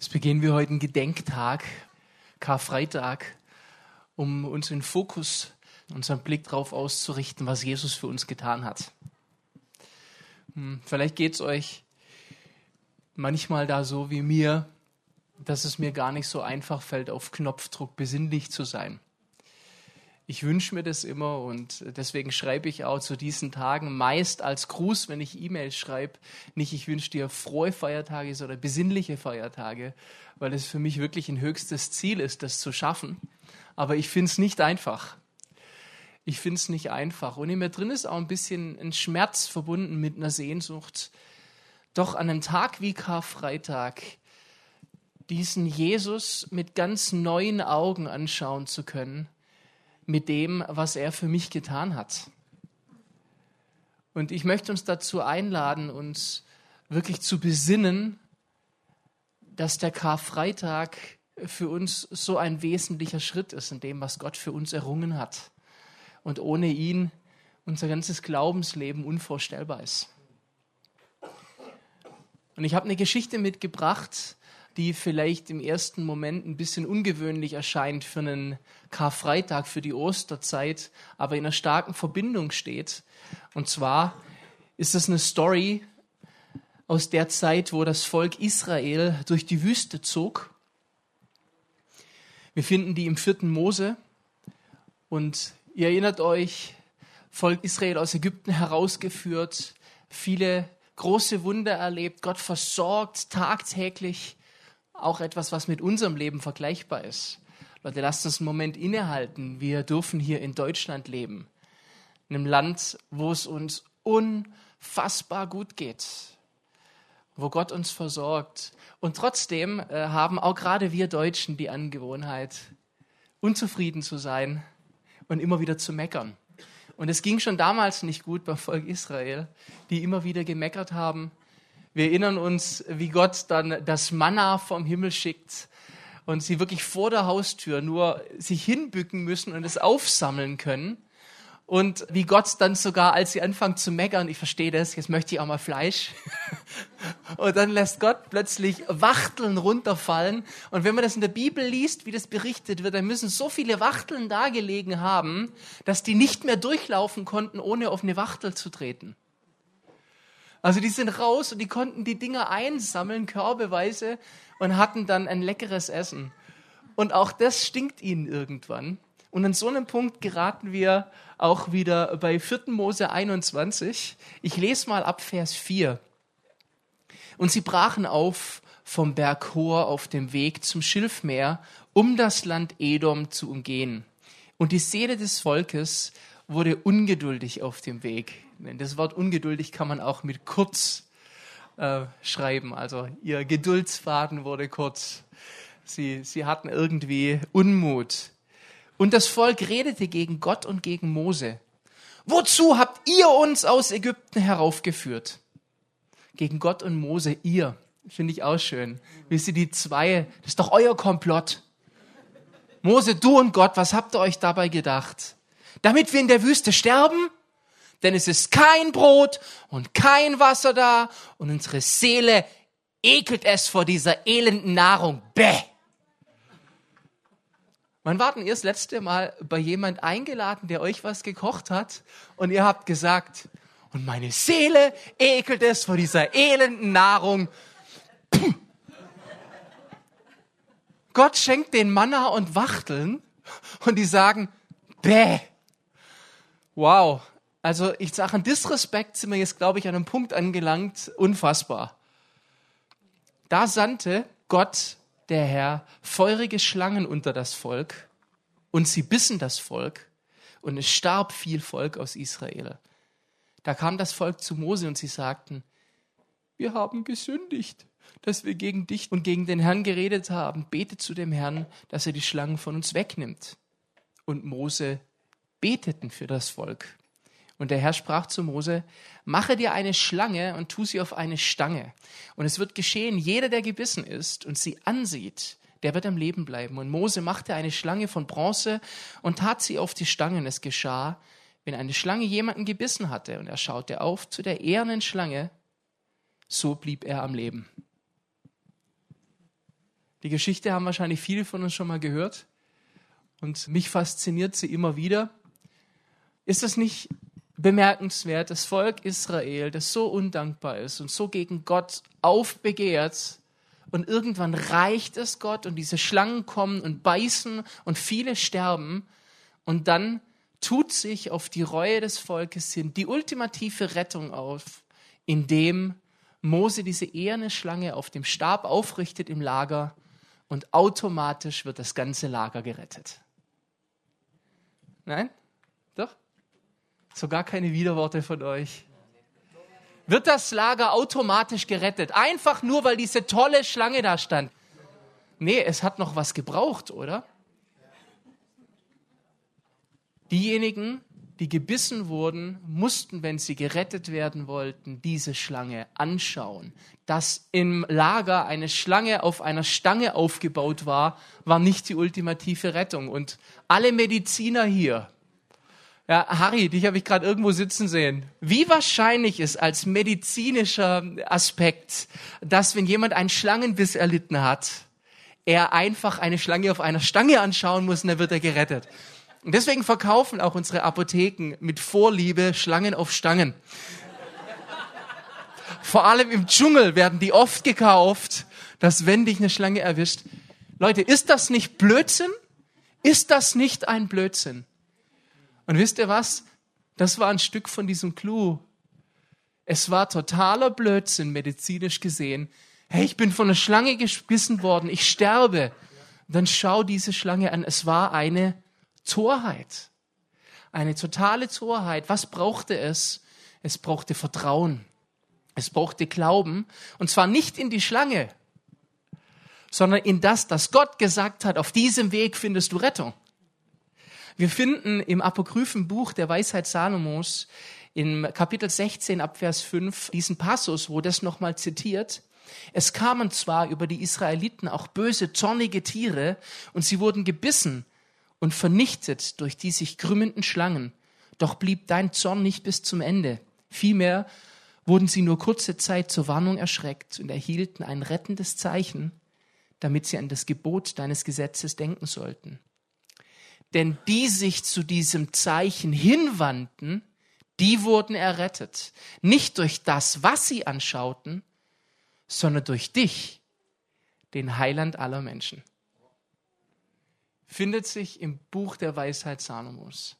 Es begehen wir heute einen Gedenktag, Karfreitag, um unseren Fokus, unseren Blick darauf auszurichten, was Jesus für uns getan hat. Hm, vielleicht geht es euch manchmal da so wie mir, dass es mir gar nicht so einfach fällt, auf Knopfdruck besinnlich zu sein. Ich wünsche mir das immer und deswegen schreibe ich auch zu diesen Tagen meist als Gruß, wenn ich E-Mails schreibe, nicht ich wünsche dir frohe Feiertage, sondern besinnliche Feiertage, weil es für mich wirklich ein höchstes Ziel ist, das zu schaffen. Aber ich finde es nicht einfach. Ich finde es nicht einfach. Und in mir drin ist auch ein bisschen ein Schmerz verbunden mit einer Sehnsucht, doch an einem Tag wie Karfreitag diesen Jesus mit ganz neuen Augen anschauen zu können mit dem, was er für mich getan hat. Und ich möchte uns dazu einladen, uns wirklich zu besinnen, dass der Karfreitag für uns so ein wesentlicher Schritt ist in dem, was Gott für uns errungen hat. Und ohne ihn unser ganzes Glaubensleben unvorstellbar ist. Und ich habe eine Geschichte mitgebracht, die vielleicht im ersten Moment ein bisschen ungewöhnlich erscheint für einen Karfreitag, für die Osterzeit, aber in einer starken Verbindung steht. Und zwar ist das eine Story aus der Zeit, wo das Volk Israel durch die Wüste zog. Wir finden die im vierten Mose. Und ihr erinnert euch, Volk Israel aus Ägypten herausgeführt, viele große Wunder erlebt, Gott versorgt tagtäglich auch etwas, was mit unserem Leben vergleichbar ist. Leute, lasst uns einen Moment innehalten. Wir dürfen hier in Deutschland leben. In einem Land, wo es uns unfassbar gut geht. Wo Gott uns versorgt. Und trotzdem äh, haben auch gerade wir Deutschen die Angewohnheit, unzufrieden zu sein und immer wieder zu meckern. Und es ging schon damals nicht gut beim Volk Israel, die immer wieder gemeckert haben, wir erinnern uns, wie Gott dann das Manna vom Himmel schickt und sie wirklich vor der Haustür nur sich hinbücken müssen und es aufsammeln können. Und wie Gott dann sogar, als sie anfangen zu meckern, ich verstehe das, jetzt möchte ich auch mal Fleisch. und dann lässt Gott plötzlich Wachteln runterfallen. Und wenn man das in der Bibel liest, wie das berichtet wird, dann müssen so viele Wachteln da gelegen haben, dass die nicht mehr durchlaufen konnten, ohne auf eine Wachtel zu treten. Also die sind raus und die konnten die Dinger einsammeln, körbeweise, und hatten dann ein leckeres Essen. Und auch das stinkt ihnen irgendwann. Und an so einem Punkt geraten wir auch wieder bei 4. Mose 21. Ich lese mal ab Vers 4. Und sie brachen auf vom Berg Hor auf dem Weg zum Schilfmeer, um das Land Edom zu umgehen. Und die Seele des Volkes wurde ungeduldig auf dem Weg. Das Wort ungeduldig kann man auch mit kurz äh, schreiben. Also ihr Geduldsfaden wurde kurz. Sie, sie hatten irgendwie Unmut. Und das Volk redete gegen Gott und gegen Mose. Wozu habt ihr uns aus Ägypten heraufgeführt? Gegen Gott und Mose, ihr. Finde ich auch schön. Wisst ihr, die zwei, das ist doch euer Komplott. Mose, du und Gott, was habt ihr euch dabei gedacht? Damit wir in der Wüste sterben? Denn es ist kein Brot und kein Wasser da und unsere Seele ekelt es vor dieser elenden Nahrung. Bäh! Wann warten ihr das letzte Mal bei jemand eingeladen, der euch was gekocht hat und ihr habt gesagt, und meine Seele ekelt es vor dieser elenden Nahrung. Gott schenkt den Manna und Wachteln und die sagen, bäh. Wow, also ich sage, an Disrespekt sind wir jetzt, glaube ich, an einem Punkt angelangt, unfassbar. Da sandte Gott, der Herr, feurige Schlangen unter das Volk und sie bissen das Volk und es starb viel Volk aus Israel. Da kam das Volk zu Mose und sie sagten, wir haben gesündigt, dass wir gegen dich und gegen den Herrn geredet haben. Bete zu dem Herrn, dass er die Schlangen von uns wegnimmt. Und Mose beteten für das Volk. Und der Herr sprach zu Mose, mache dir eine Schlange und tu sie auf eine Stange. Und es wird geschehen, jeder, der gebissen ist und sie ansieht, der wird am Leben bleiben. Und Mose machte eine Schlange von Bronze und tat sie auf die Stangen. Es geschah, wenn eine Schlange jemanden gebissen hatte und er schaute auf zu der ehernen Schlange, so blieb er am Leben. Die Geschichte haben wahrscheinlich viele von uns schon mal gehört. Und mich fasziniert sie immer wieder. Ist das nicht bemerkenswert, das Volk Israel, das so undankbar ist und so gegen Gott aufbegehrt, und irgendwann reicht es Gott und diese Schlangen kommen und beißen und viele sterben und dann tut sich auf die Reue des Volkes hin die ultimative Rettung auf, indem Mose diese eherne Schlange auf dem Stab aufrichtet im Lager und automatisch wird das ganze Lager gerettet. Nein? Doch? Sogar keine Widerworte von euch. Wird das Lager automatisch gerettet? Einfach nur, weil diese tolle Schlange da stand. Nee, es hat noch was gebraucht, oder? Diejenigen, die gebissen wurden, mussten, wenn sie gerettet werden wollten, diese Schlange anschauen. Dass im Lager eine Schlange auf einer Stange aufgebaut war, war nicht die ultimative Rettung. Und alle Mediziner hier, ja, Harry, dich habe ich gerade irgendwo sitzen sehen. Wie wahrscheinlich ist als medizinischer Aspekt, dass wenn jemand einen Schlangenbiss erlitten hat, er einfach eine Schlange auf einer Stange anschauen muss und dann wird er gerettet. Und deswegen verkaufen auch unsere Apotheken mit Vorliebe Schlangen auf Stangen. Vor allem im Dschungel werden die oft gekauft, dass wenn dich eine Schlange erwischt. Leute, ist das nicht Blödsinn? Ist das nicht ein Blödsinn? Und wisst ihr was? Das war ein Stück von diesem Clou. Es war totaler Blödsinn, medizinisch gesehen. Hey, ich bin von einer Schlange gebissen worden, ich sterbe. dann schau diese Schlange an. Es war eine Torheit. Eine totale Torheit. Was brauchte es? Es brauchte Vertrauen. Es brauchte Glauben. Und zwar nicht in die Schlange, sondern in das, dass Gott gesagt hat, auf diesem Weg findest du Rettung. Wir finden im apokryphen Buch der Weisheit Salomos im Kapitel 16 ab Vers 5 diesen Passus, wo das nochmal zitiert. Es kamen zwar über die Israeliten auch böse, zornige Tiere und sie wurden gebissen und vernichtet durch die sich krümmenden Schlangen. Doch blieb dein Zorn nicht bis zum Ende. Vielmehr wurden sie nur kurze Zeit zur Warnung erschreckt und erhielten ein rettendes Zeichen, damit sie an das Gebot deines Gesetzes denken sollten. Denn die sich zu diesem Zeichen hinwandten, die wurden errettet. Nicht durch das, was sie anschauten, sondern durch dich, den Heiland aller Menschen. Findet sich im Buch der Weisheit Salomos.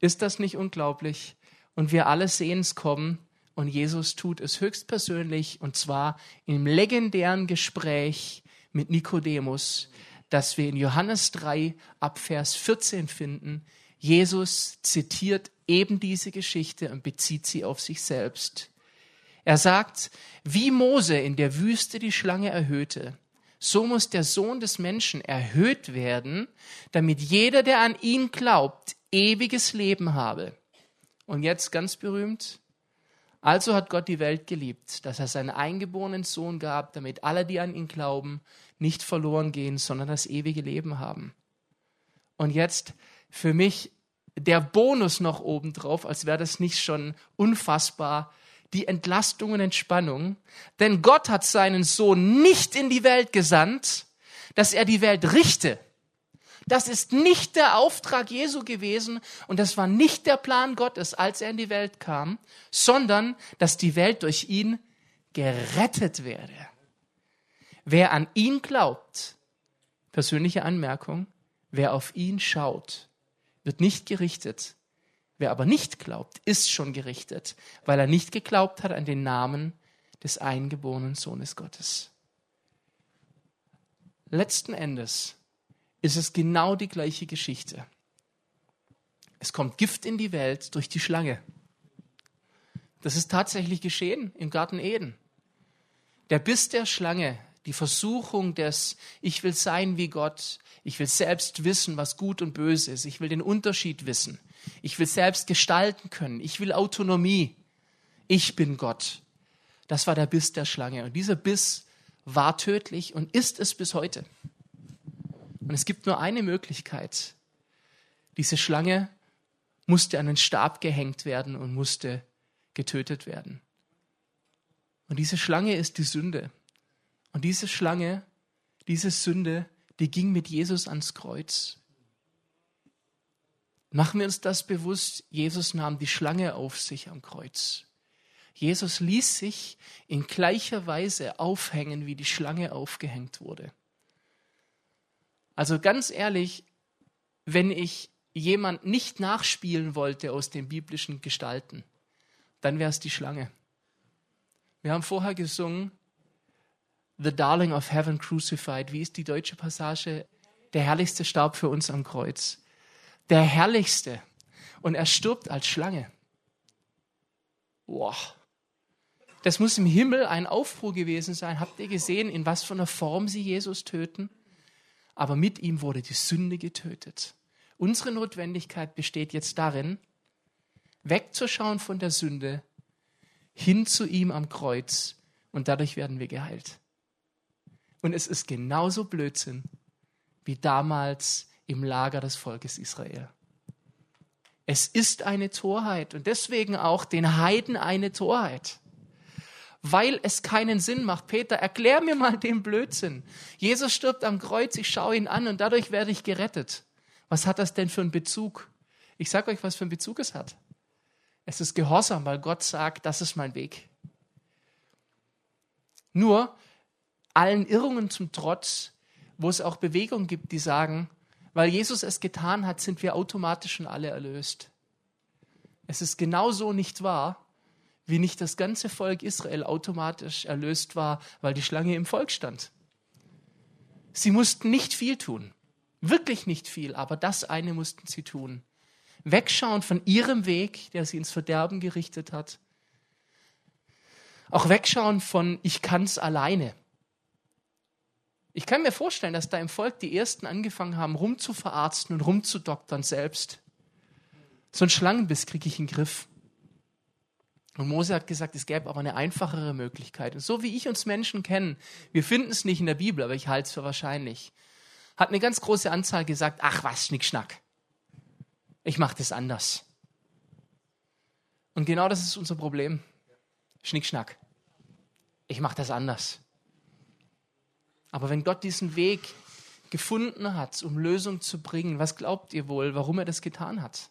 Ist das nicht unglaublich? Und wir alle sehen es kommen und Jesus tut es höchstpersönlich und zwar im legendären Gespräch mit Nikodemus, das wir in Johannes 3 ab Vers 14 finden. Jesus zitiert eben diese Geschichte und bezieht sie auf sich selbst. Er sagt, wie Mose in der Wüste die Schlange erhöhte, so muss der Sohn des Menschen erhöht werden, damit jeder, der an ihn glaubt, ewiges Leben habe. Und jetzt ganz berühmt, also hat Gott die Welt geliebt, dass er seinen eingeborenen Sohn gab, damit alle, die an ihn glauben, nicht verloren gehen, sondern das ewige Leben haben. Und jetzt für mich der Bonus noch obendrauf, als wäre das nicht schon unfassbar, die Entlastung und Entspannung. Denn Gott hat seinen Sohn nicht in die Welt gesandt, dass er die Welt richte. Das ist nicht der Auftrag Jesu gewesen und das war nicht der Plan Gottes, als er in die Welt kam, sondern dass die Welt durch ihn gerettet werde. Wer an ihn glaubt, persönliche Anmerkung, wer auf ihn schaut, wird nicht gerichtet. Wer aber nicht glaubt, ist schon gerichtet, weil er nicht geglaubt hat an den Namen des eingeborenen Sohnes Gottes. Letzten Endes ist es genau die gleiche Geschichte. Es kommt Gift in die Welt durch die Schlange. Das ist tatsächlich geschehen im Garten Eden. Der Biss der Schlange die Versuchung des, ich will sein wie Gott, ich will selbst wissen, was gut und böse ist, ich will den Unterschied wissen, ich will selbst gestalten können, ich will Autonomie, ich bin Gott. Das war der Biss der Schlange. Und dieser Biss war tödlich und ist es bis heute. Und es gibt nur eine Möglichkeit. Diese Schlange musste an den Stab gehängt werden und musste getötet werden. Und diese Schlange ist die Sünde. Und diese Schlange, diese Sünde, die ging mit Jesus ans Kreuz. Machen wir uns das bewusst, Jesus nahm die Schlange auf sich am Kreuz. Jesus ließ sich in gleicher Weise aufhängen, wie die Schlange aufgehängt wurde. Also ganz ehrlich, wenn ich jemand nicht nachspielen wollte aus den biblischen Gestalten, dann wäre es die Schlange. Wir haben vorher gesungen, The Darling of Heaven Crucified. Wie ist die deutsche Passage? Der herrlichste starb für uns am Kreuz. Der herrlichste. Und er stirbt als Schlange. Boah. Das muss im Himmel ein Aufruhr gewesen sein. Habt ihr gesehen, in was für einer Form sie Jesus töten? Aber mit ihm wurde die Sünde getötet. Unsere Notwendigkeit besteht jetzt darin, wegzuschauen von der Sünde, hin zu ihm am Kreuz und dadurch werden wir geheilt. Und es ist genauso Blödsinn wie damals im Lager des Volkes Israel. Es ist eine Torheit und deswegen auch den Heiden eine Torheit. Weil es keinen Sinn macht. Peter, erklär mir mal den Blödsinn. Jesus stirbt am Kreuz, ich schaue ihn an und dadurch werde ich gerettet. Was hat das denn für einen Bezug? Ich sage euch, was für einen Bezug es hat. Es ist Gehorsam, weil Gott sagt, das ist mein Weg. Nur, allen Irrungen zum Trotz, wo es auch Bewegungen gibt, die sagen, weil Jesus es getan hat, sind wir automatisch schon alle erlöst. Es ist genauso nicht wahr, wie nicht das ganze Volk Israel automatisch erlöst war, weil die Schlange im Volk stand. Sie mussten nicht viel tun, wirklich nicht viel, aber das eine mussten sie tun. Wegschauen von ihrem Weg, der sie ins Verderben gerichtet hat. Auch wegschauen von ich kann's alleine. Ich kann mir vorstellen, dass da im Volk die Ersten angefangen haben, rumzuverarzten und rumzudoktern selbst. So ein Schlangenbiss kriege ich in den Griff. Und Mose hat gesagt, es gäbe aber eine einfachere Möglichkeit. Und so wie ich uns Menschen kennen, wir finden es nicht in der Bibel, aber ich halte es für wahrscheinlich, hat eine ganz große Anzahl gesagt, ach was, Schnickschnack. Ich mache das anders. Und genau das ist unser Problem. Schnickschnack. Ich mache das anders. Aber wenn Gott diesen Weg gefunden hat, um Lösung zu bringen, was glaubt ihr wohl, warum er das getan hat?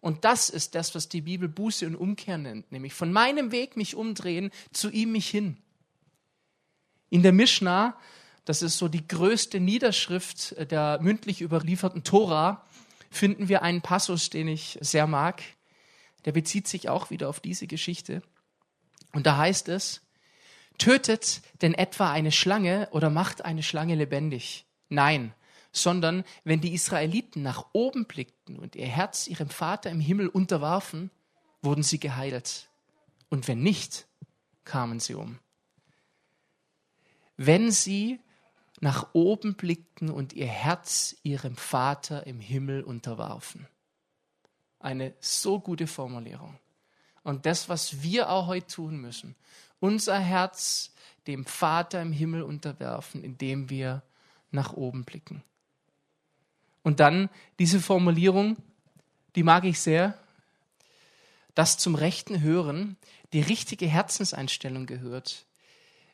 Und das ist das, was die Bibel Buße und Umkehr nennt, nämlich von meinem Weg mich umdrehen, zu ihm mich hin. In der Mishnah, das ist so die größte Niederschrift der mündlich überlieferten Tora, finden wir einen Passus, den ich sehr mag. Der bezieht sich auch wieder auf diese Geschichte. Und da heißt es, Tötet denn etwa eine Schlange oder macht eine Schlange lebendig? Nein, sondern wenn die Israeliten nach oben blickten und ihr Herz ihrem Vater im Himmel unterwarfen, wurden sie geheilt. Und wenn nicht, kamen sie um. Wenn sie nach oben blickten und ihr Herz ihrem Vater im Himmel unterwarfen. Eine so gute Formulierung. Und das, was wir auch heute tun müssen, unser Herz dem Vater im Himmel unterwerfen, indem wir nach oben blicken. Und dann diese Formulierung, die mag ich sehr, dass zum rechten Hören die richtige Herzenseinstellung gehört,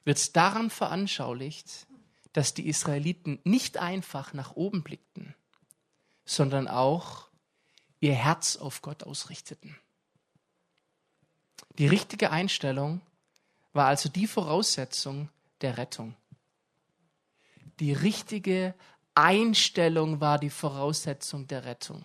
wird daran veranschaulicht, dass die Israeliten nicht einfach nach oben blickten, sondern auch ihr Herz auf Gott ausrichteten. Die richtige Einstellung war also die Voraussetzung der Rettung. Die richtige Einstellung war die Voraussetzung der Rettung.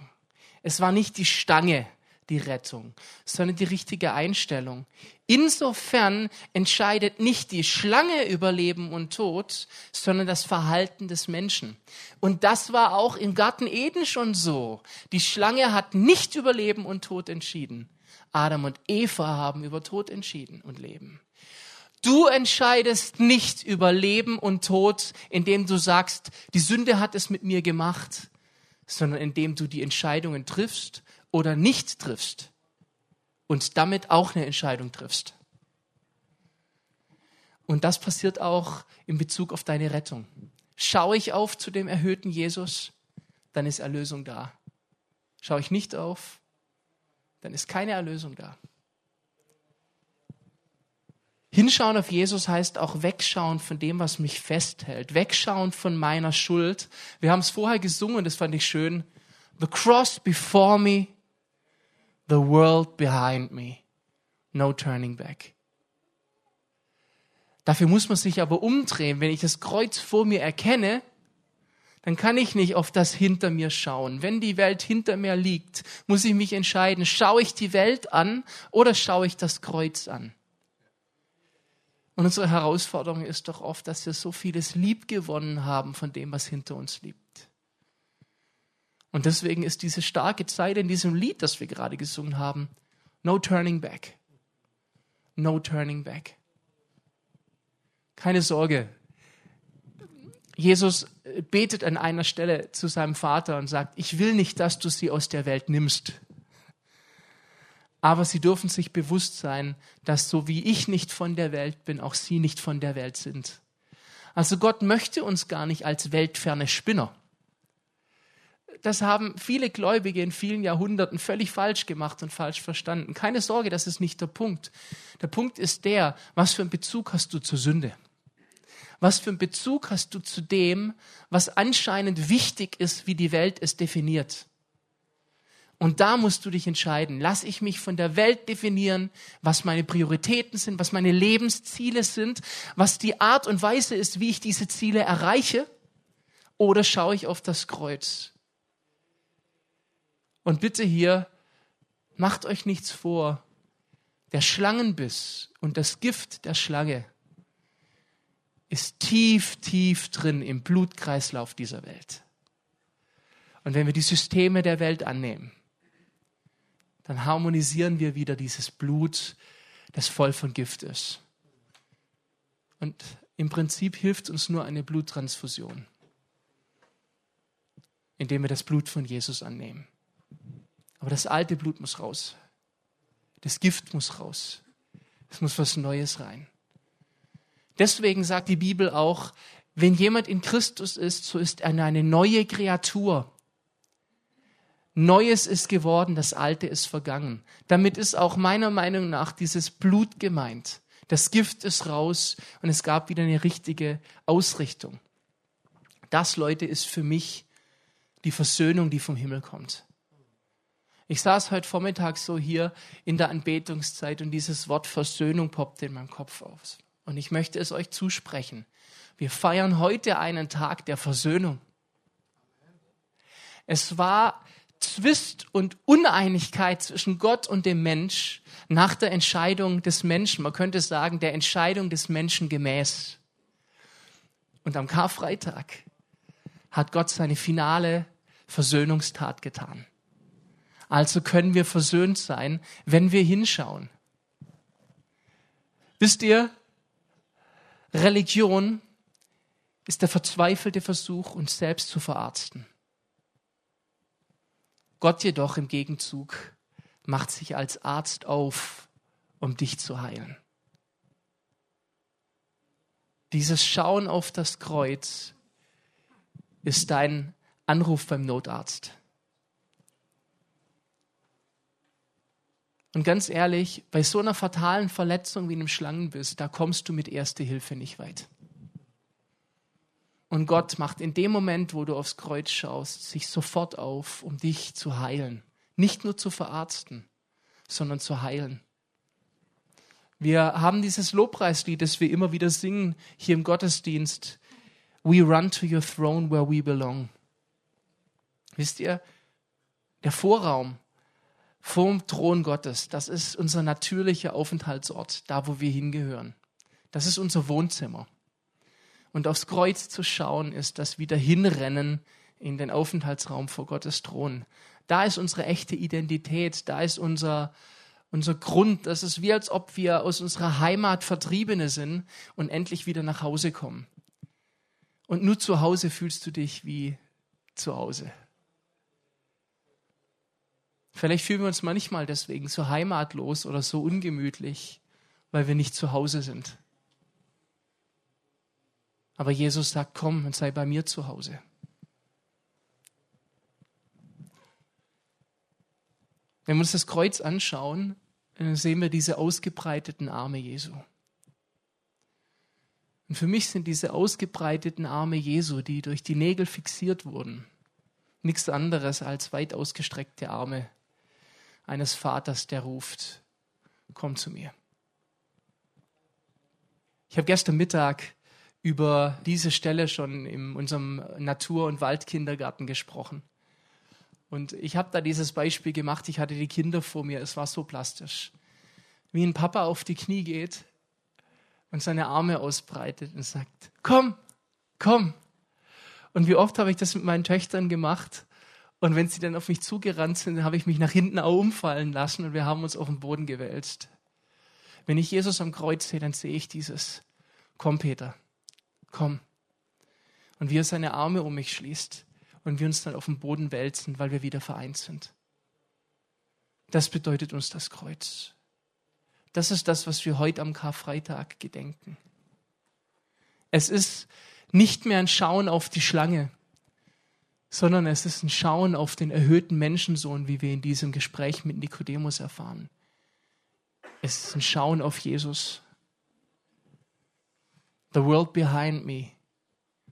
Es war nicht die Stange, die Rettung, sondern die richtige Einstellung. Insofern entscheidet nicht die Schlange über Leben und Tod, sondern das Verhalten des Menschen. Und das war auch im Garten Eden schon so. Die Schlange hat nicht über Leben und Tod entschieden. Adam und Eva haben über Tod entschieden und Leben. Du entscheidest nicht über Leben und Tod, indem du sagst, die Sünde hat es mit mir gemacht, sondern indem du die Entscheidungen triffst oder nicht triffst und damit auch eine Entscheidung triffst. Und das passiert auch in Bezug auf deine Rettung. Schaue ich auf zu dem erhöhten Jesus, dann ist Erlösung da. Schaue ich nicht auf, dann ist keine Erlösung da. Hinschauen auf Jesus heißt auch wegschauen von dem, was mich festhält, wegschauen von meiner Schuld. Wir haben es vorher gesungen, das fand ich schön. The cross before me, the world behind me, no turning back. Dafür muss man sich aber umdrehen. Wenn ich das Kreuz vor mir erkenne, dann kann ich nicht auf das hinter mir schauen. Wenn die Welt hinter mir liegt, muss ich mich entscheiden, schaue ich die Welt an oder schaue ich das Kreuz an? Und unsere Herausforderung ist doch oft, dass wir so vieles lieb gewonnen haben von dem, was hinter uns liegt. Und deswegen ist diese starke Zeit in diesem Lied, das wir gerade gesungen haben, no turning back. No turning back. Keine Sorge. Jesus betet an einer Stelle zu seinem Vater und sagt, ich will nicht, dass du sie aus der Welt nimmst. Aber sie dürfen sich bewusst sein, dass so wie ich nicht von der Welt bin, auch sie nicht von der Welt sind. Also Gott möchte uns gar nicht als weltferne Spinner. Das haben viele Gläubige in vielen Jahrhunderten völlig falsch gemacht und falsch verstanden. Keine Sorge, das ist nicht der Punkt. Der Punkt ist der, was für einen Bezug hast du zur Sünde? Was für einen Bezug hast du zu dem, was anscheinend wichtig ist, wie die Welt es definiert? Und da musst du dich entscheiden. Lass ich mich von der Welt definieren, was meine Prioritäten sind, was meine Lebensziele sind, was die Art und Weise ist, wie ich diese Ziele erreiche? Oder schaue ich auf das Kreuz? Und bitte hier, macht euch nichts vor. Der Schlangenbiss und das Gift der Schlange ist tief, tief drin im Blutkreislauf dieser Welt. Und wenn wir die Systeme der Welt annehmen, dann harmonisieren wir wieder dieses Blut, das voll von Gift ist. Und im Prinzip hilft uns nur eine Bluttransfusion, indem wir das Blut von Jesus annehmen. Aber das alte Blut muss raus. Das Gift muss raus. Es muss was Neues rein. Deswegen sagt die Bibel auch, wenn jemand in Christus ist, so ist er eine neue Kreatur. Neues ist geworden, das Alte ist vergangen. Damit ist auch meiner Meinung nach dieses Blut gemeint. Das Gift ist raus und es gab wieder eine richtige Ausrichtung. Das, Leute, ist für mich die Versöhnung, die vom Himmel kommt. Ich saß heute Vormittag so hier in der Anbetungszeit und dieses Wort Versöhnung poppte in meinem Kopf auf. Und ich möchte es euch zusprechen. Wir feiern heute einen Tag der Versöhnung. Es war Zwist und Uneinigkeit zwischen Gott und dem Mensch nach der Entscheidung des Menschen. Man könnte sagen, der Entscheidung des Menschen gemäß. Und am Karfreitag hat Gott seine finale Versöhnungstat getan. Also können wir versöhnt sein, wenn wir hinschauen. Wisst ihr, Religion ist der verzweifelte Versuch, uns selbst zu verarzten. Gott jedoch im Gegenzug macht sich als Arzt auf, um dich zu heilen. Dieses Schauen auf das Kreuz ist dein Anruf beim Notarzt. Und ganz ehrlich, bei so einer fatalen Verletzung wie einem Schlangenbiss, da kommst du mit Erste Hilfe nicht weit. Und Gott macht in dem Moment, wo du aufs Kreuz schaust, sich sofort auf, um dich zu heilen. Nicht nur zu verarzten, sondern zu heilen. Wir haben dieses Lobpreislied, das wir immer wieder singen hier im Gottesdienst. We run to your throne where we belong. Wisst ihr, der Vorraum vorm Thron Gottes, das ist unser natürlicher Aufenthaltsort, da wo wir hingehören. Das ist unser Wohnzimmer. Und aufs Kreuz zu schauen, ist das wieder hinrennen in den Aufenthaltsraum vor Gottes Thron. Da ist unsere echte Identität, da ist unser, unser Grund. Das ist wie, als ob wir aus unserer Heimat Vertriebene sind und endlich wieder nach Hause kommen. Und nur zu Hause fühlst du dich wie zu Hause. Vielleicht fühlen wir uns manchmal deswegen so heimatlos oder so ungemütlich, weil wir nicht zu Hause sind. Aber Jesus sagt, komm und sei bei mir zu Hause. Wenn wir uns das Kreuz anschauen, dann sehen wir diese ausgebreiteten Arme Jesu. Und für mich sind diese ausgebreiteten Arme Jesu, die durch die Nägel fixiert wurden, nichts anderes als weit ausgestreckte Arme eines Vaters, der ruft, komm zu mir. Ich habe gestern Mittag über diese Stelle schon in unserem Natur- und Waldkindergarten gesprochen. Und ich habe da dieses Beispiel gemacht, ich hatte die Kinder vor mir, es war so plastisch. Wie ein Papa auf die Knie geht und seine Arme ausbreitet und sagt, komm, komm. Und wie oft habe ich das mit meinen Töchtern gemacht? Und wenn sie dann auf mich zugerannt sind, dann habe ich mich nach hinten auch umfallen lassen und wir haben uns auf den Boden gewälzt. Wenn ich Jesus am Kreuz sehe, dann sehe ich dieses, komm Peter, komm. Und wie er seine Arme um mich schließt und wir uns dann auf den Boden wälzen, weil wir wieder vereint sind. Das bedeutet uns das Kreuz. Das ist das, was wir heute am Karfreitag gedenken. Es ist nicht mehr ein Schauen auf die Schlange, sondern es ist ein Schauen auf den erhöhten Menschensohn, wie wir in diesem Gespräch mit Nikodemus erfahren. Es ist ein Schauen auf Jesus. The world behind me,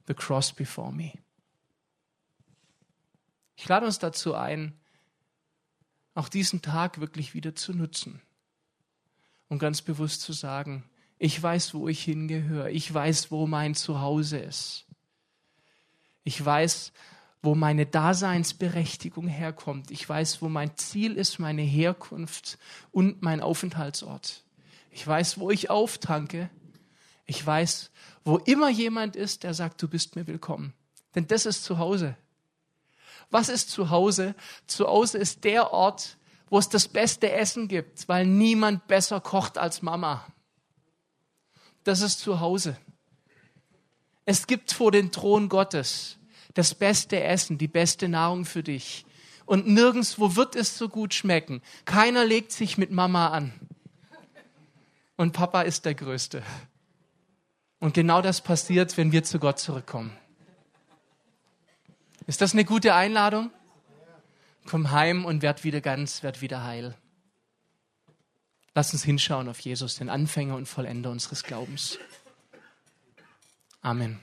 the cross before me. Ich lade uns dazu ein, auch diesen Tag wirklich wieder zu nutzen und ganz bewusst zu sagen, ich weiß, wo ich hingehöre, ich weiß, wo mein Zuhause ist. Ich weiß, wo meine Daseinsberechtigung herkommt. Ich weiß, wo mein Ziel ist, meine Herkunft und mein Aufenthaltsort. Ich weiß, wo ich auftanke. Ich weiß, wo immer jemand ist, der sagt, du bist mir willkommen. Denn das ist zu Hause. Was ist zu Hause? Zu Hause ist der Ort, wo es das beste Essen gibt, weil niemand besser kocht als Mama. Das ist zu Hause. Es gibt vor den Thron Gottes das beste Essen, die beste Nahrung für dich. Und nirgendwo wird es so gut schmecken. Keiner legt sich mit Mama an. Und Papa ist der Größte. Und genau das passiert, wenn wir zu Gott zurückkommen. Ist das eine gute Einladung? Komm heim und werd wieder ganz, werd wieder heil. Lass uns hinschauen auf Jesus, den Anfänger und Vollender unseres Glaubens. Amen.